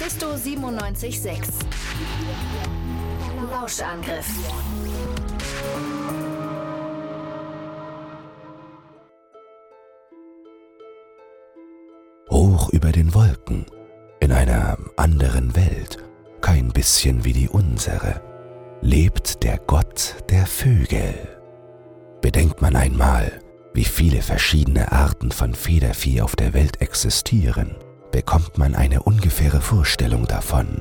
Mephisto 976. Lauschangriff. Hoch über den Wolken, in einer anderen Welt, kein bisschen wie die unsere, lebt der Gott der Vögel. Bedenkt man einmal, wie viele verschiedene Arten von Federvieh auf der Welt existieren, bekommt man eine ungefähre Vorstellung davon,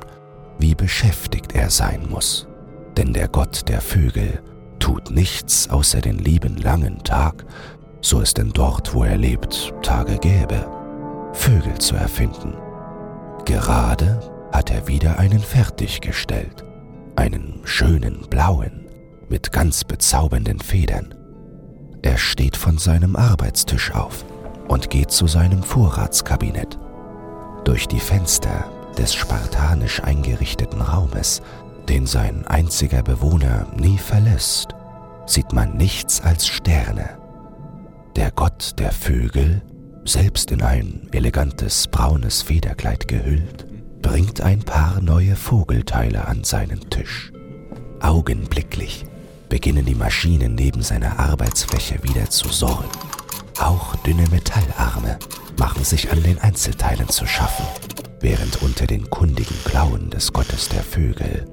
wie beschäftigt er sein muss. Denn der Gott der Vögel tut nichts außer den lieben langen Tag, so es denn dort, wo er lebt, Tage gäbe, Vögel zu erfinden. Gerade hat er wieder einen fertiggestellt, einen schönen blauen, mit ganz bezaubernden Federn. Er steht von seinem Arbeitstisch auf und geht zu seinem Vorratskabinett. Durch die Fenster des spartanisch eingerichteten Raumes, den sein einziger Bewohner nie verlässt, sieht man nichts als Sterne. Der Gott der Vögel, selbst in ein elegantes braunes Federkleid gehüllt, bringt ein paar neue Vogelteile an seinen Tisch. Augenblicklich beginnen die Maschinen neben seiner Arbeitsfläche wieder zu surren. Auch dünne Metallarme machen sich an den Einzelteilen zu schaffen, während unter den kundigen Klauen des Gottes der Vögel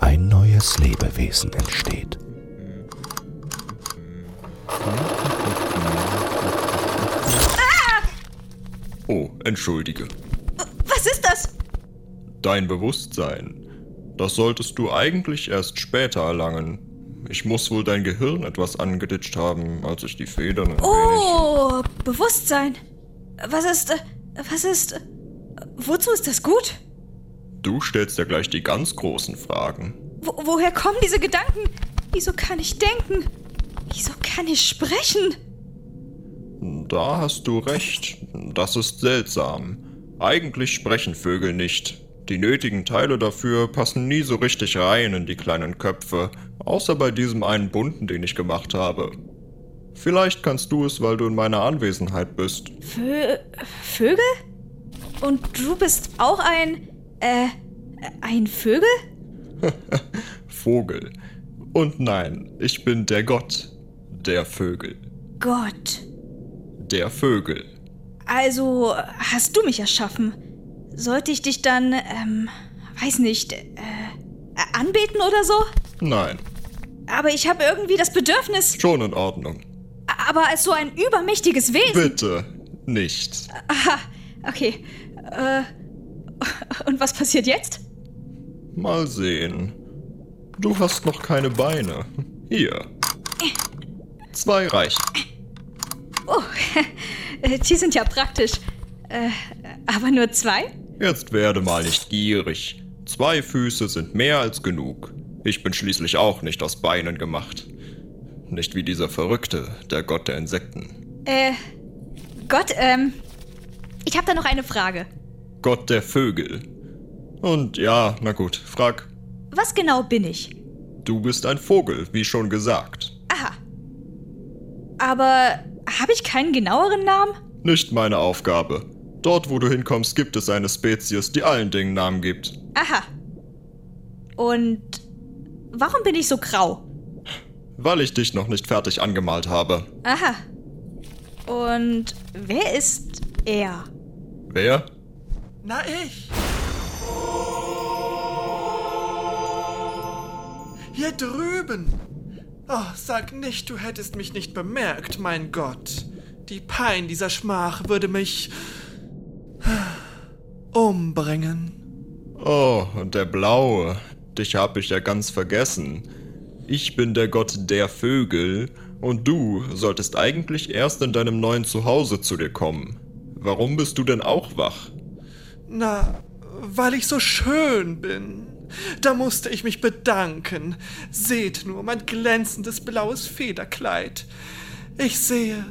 ein neues Lebewesen entsteht. Oh, entschuldige. Was ist das? Dein Bewusstsein. Das solltest du eigentlich erst später erlangen. Ich muss wohl dein Gehirn etwas angeditscht haben, als ich die Federn. Oh, Bewusstsein. Was ist. äh, Was ist. äh, Wozu ist das gut? Du stellst ja gleich die ganz großen Fragen. Wo, woher kommen diese Gedanken? Wieso kann ich denken? Wieso kann ich sprechen? Da hast du recht. Das ist seltsam. Eigentlich sprechen Vögel nicht. Die nötigen Teile dafür passen nie so richtig rein in die kleinen Köpfe, außer bei diesem einen bunten, den ich gemacht habe. Vielleicht kannst du es, weil du in meiner Anwesenheit bist. Vö Vögel? Und du bist auch ein. Äh. Ein Vögel? Vogel. Und nein, ich bin der Gott der Vögel. Gott. Der Vögel. Also hast du mich erschaffen. Sollte ich dich dann, ähm, weiß nicht, äh, anbeten oder so? Nein, Aber ich habe irgendwie das Bedürfnis, schon in Ordnung. aber als so ein übermächtiges Wesen. Bitte nicht. Aha, okay. Äh, und was passiert jetzt? Mal sehen. Du hast noch keine Beine. Hier. Zwei reichen. Oh, die sind ja praktisch. Äh, aber nur zwei? Jetzt werde mal nicht gierig. Zwei Füße sind mehr als genug. Ich bin schließlich auch nicht aus Beinen gemacht. Nicht wie dieser Verrückte, der Gott der Insekten. Äh, Gott, ähm, ich habe da noch eine Frage. Gott der Vögel. Und ja, na gut, frag. Was genau bin ich? Du bist ein Vogel, wie schon gesagt. Aha. Aber habe ich keinen genaueren Namen? Nicht meine Aufgabe. Dort, wo du hinkommst, gibt es eine Spezies, die allen Dingen Namen gibt. Aha. Und warum bin ich so grau? Weil ich dich noch nicht fertig angemalt habe. Aha. Und wer ist er? Wer? Na ich. Hier drüben. Oh, sag nicht, du hättest mich nicht bemerkt, mein Gott. Die Pein dieser Schmach würde mich umbringen. Oh, und der Blaue. Dich hab ich ja ganz vergessen. Ich bin der Gott der Vögel und du solltest eigentlich erst in deinem neuen Zuhause zu dir kommen. Warum bist du denn auch wach? Na, weil ich so schön bin. Da musste ich mich bedanken. Seht nur mein glänzendes blaues Federkleid. Ich sehe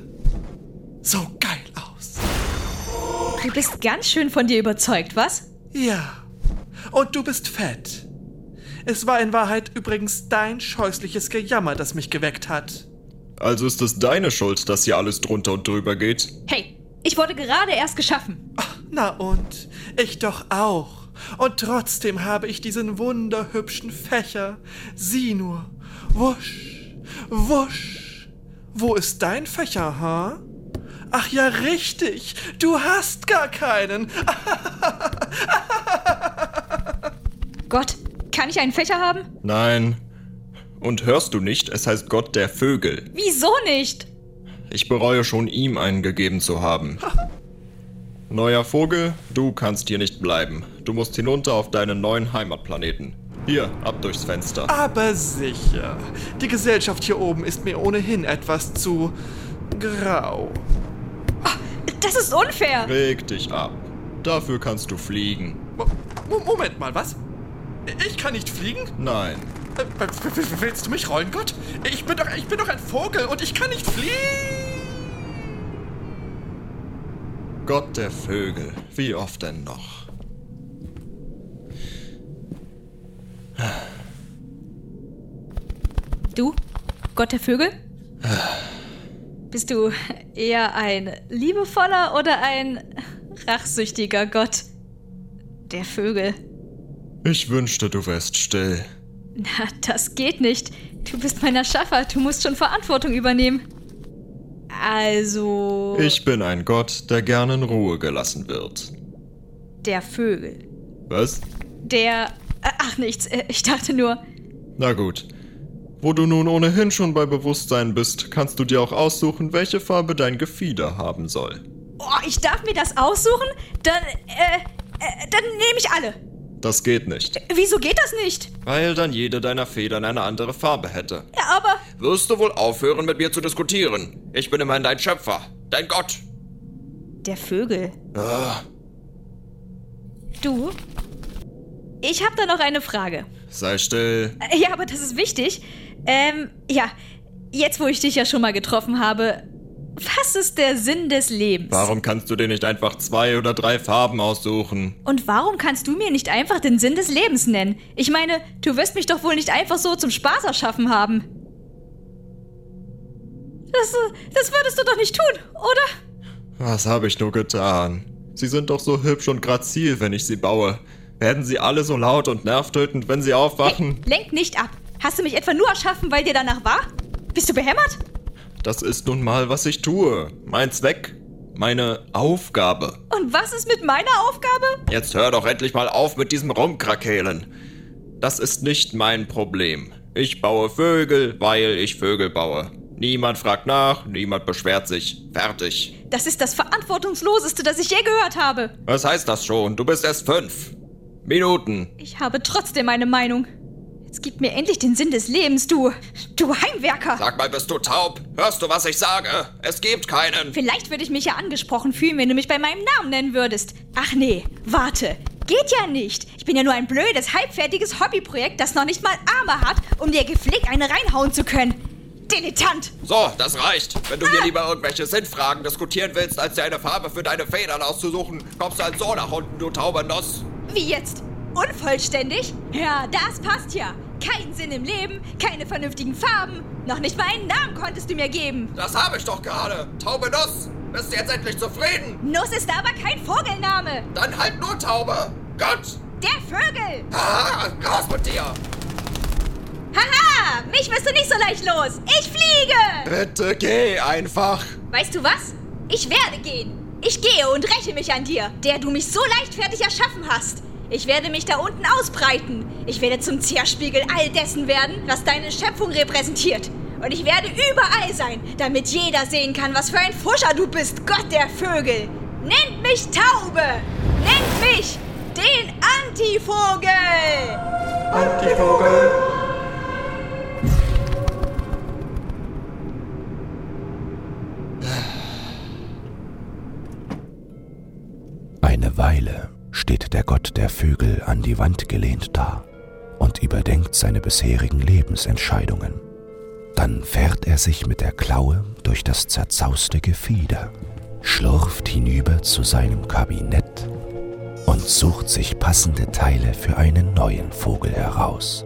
so geil aus. Du bist ganz schön von dir überzeugt, was? Ja. Und du bist fett. Es war in Wahrheit übrigens dein scheußliches Gejammer, das mich geweckt hat. Also ist es deine Schuld, dass hier alles drunter und drüber geht? Hey, ich wurde gerade erst geschaffen. Na und? Ich doch auch. Und trotzdem habe ich diesen wunderhübschen Fächer. Sieh nur. Wusch, wusch. Wo ist dein Fächer, ha? Ach ja, richtig. Du hast gar keinen. Gott, kann ich einen Fächer haben? Nein. Und hörst du nicht, es heißt Gott der Vögel. Wieso nicht? Ich bereue schon, ihm einen gegeben zu haben. Neuer Vogel, du kannst hier nicht bleiben. Du musst hinunter auf deinen neuen Heimatplaneten. Hier, ab durchs Fenster. Aber sicher. Die Gesellschaft hier oben ist mir ohnehin etwas zu grau. Das ist unfair. Reg dich ab. Dafür kannst du fliegen. Mo Mo- Moment mal, was? Ich kann nicht fliegen? Nein. Äh, Willst du mich rollen, Gott? Ich bin doch, ich bin doch ein Vogel und ich kann nicht fliegen. Gott der Vögel. Wie oft denn noch? Du, Gott der Vögel? Bist du eher ein liebevoller oder ein rachsüchtiger Gott der Vögel? Ich wünschte, du wärst still. Na, das geht nicht. Du bist mein Erschaffer, du musst schon Verantwortung übernehmen. Also. Ich bin ein Gott, der gern in Ruhe gelassen wird. Der Vögel. Was? Der. äh, Ach, nichts. äh, Ich dachte nur. Na gut. Wo du nun ohnehin schon bei Bewusstsein bist, kannst du dir auch aussuchen, welche Farbe dein Gefieder haben soll. Oh, ich darf mir das aussuchen? Dann. Äh. äh dann nehme ich alle. Das geht nicht, Wieso geht das nicht? weil dann jede deiner Federn eine andere Farbe hätte. Ja, aber. Wirst du wohl aufhören, mit mir zu diskutieren? Ich bin immerhin dein Schöpfer, dein Gott. Der Vögel. Ah, Du? Ich habe da noch eine Frage. sei still. Äh, Ja, aber das ist wichtig. Ähm, ja, jetzt wo ich dich ja schon mal getroffen habe, was ist der Sinn des Lebens? Warum kannst du dir nicht einfach zwei oder drei Farben aussuchen? Und warum kannst du mir nicht einfach den Sinn des Lebens nennen? Ich meine, du wirst mich doch wohl nicht einfach so zum Spaß erschaffen haben. Das, das würdest du doch nicht tun, oder? Was habe ich nur getan? Sie sind doch so hübsch und grazil, wenn ich sie baue. Werden sie alle so laut und nervtötend, wenn sie aufwachen? Lenk nicht ab. Hast du mich etwa nur erschaffen, weil dir danach war? Bist du behämmert? Das ist nun mal, was ich tue. Mein Zweck. Meine Aufgabe. Und was ist mit meiner Aufgabe? Jetzt hör doch endlich mal auf mit diesem Rumkrakehlen. Das ist nicht mein Problem. Ich baue Vögel, weil ich Vögel baue. Niemand fragt nach, niemand beschwert sich. Fertig. Das ist das Verantwortungsloseste, das ich je gehört habe. Was heißt das schon? Du bist erst fünf. Minuten. Ich habe trotzdem eine Meinung. Jetzt gib mir endlich den Sinn des Lebens, du. Du Heimwerker. Sag mal, bist du taub? Hörst du, was ich sage? Es gibt keinen. Vielleicht würde ich mich ja angesprochen fühlen, wenn du mich bei meinem Namen nennen würdest. Ach nee, warte. Geht ja nicht. Ich bin ja nur ein blödes, halbfertiges Hobbyprojekt, das noch nicht mal Arme hat, um dir gepflegt eine reinhauen zu können. Dilettant. So, das reicht. Wenn du hier lieber irgendwelche Sinnfragen diskutieren willst, als dir eine Farbe für deine Federn auszusuchen, kommst du halt so nach unten, du taube Nuss. Wie jetzt? Unvollständig? Ja, das passt ja. Kein Sinn im Leben, keine vernünftigen Farben. Noch nicht mal einen Namen konntest du mir geben. Das habe ich doch gerade. Taube Nuss. Bist du jetzt endlich zufrieden? Nuss ist aber kein Vogelname. Dann halt nur Taube. Gott. Der Vögel. Ah, raus mit dir. Haha, mich wirst du nicht so leicht los. Ich fliege. Bitte geh einfach. Weißt du was? Ich werde gehen. Ich gehe und räche mich an dir, der du mich so leichtfertig erschaffen hast. Ich werde mich da unten ausbreiten. Ich werde zum Zerspiegel all dessen werden, was deine Schöpfung repräsentiert. Und ich werde überall sein, damit jeder sehen kann, was für ein Fuscher du bist, Gott der Vögel. Nennt mich Taube. Nennt mich den Antivogel. Antivogel. Eine Weile steht der Gott der Vögel an die Wand gelehnt da und überdenkt seine bisherigen Lebensentscheidungen. Dann fährt er sich mit der Klaue durch das zerzauste Gefieder, schlurft hinüber zu seinem Kabinett und sucht sich passende Teile für einen neuen Vogel heraus.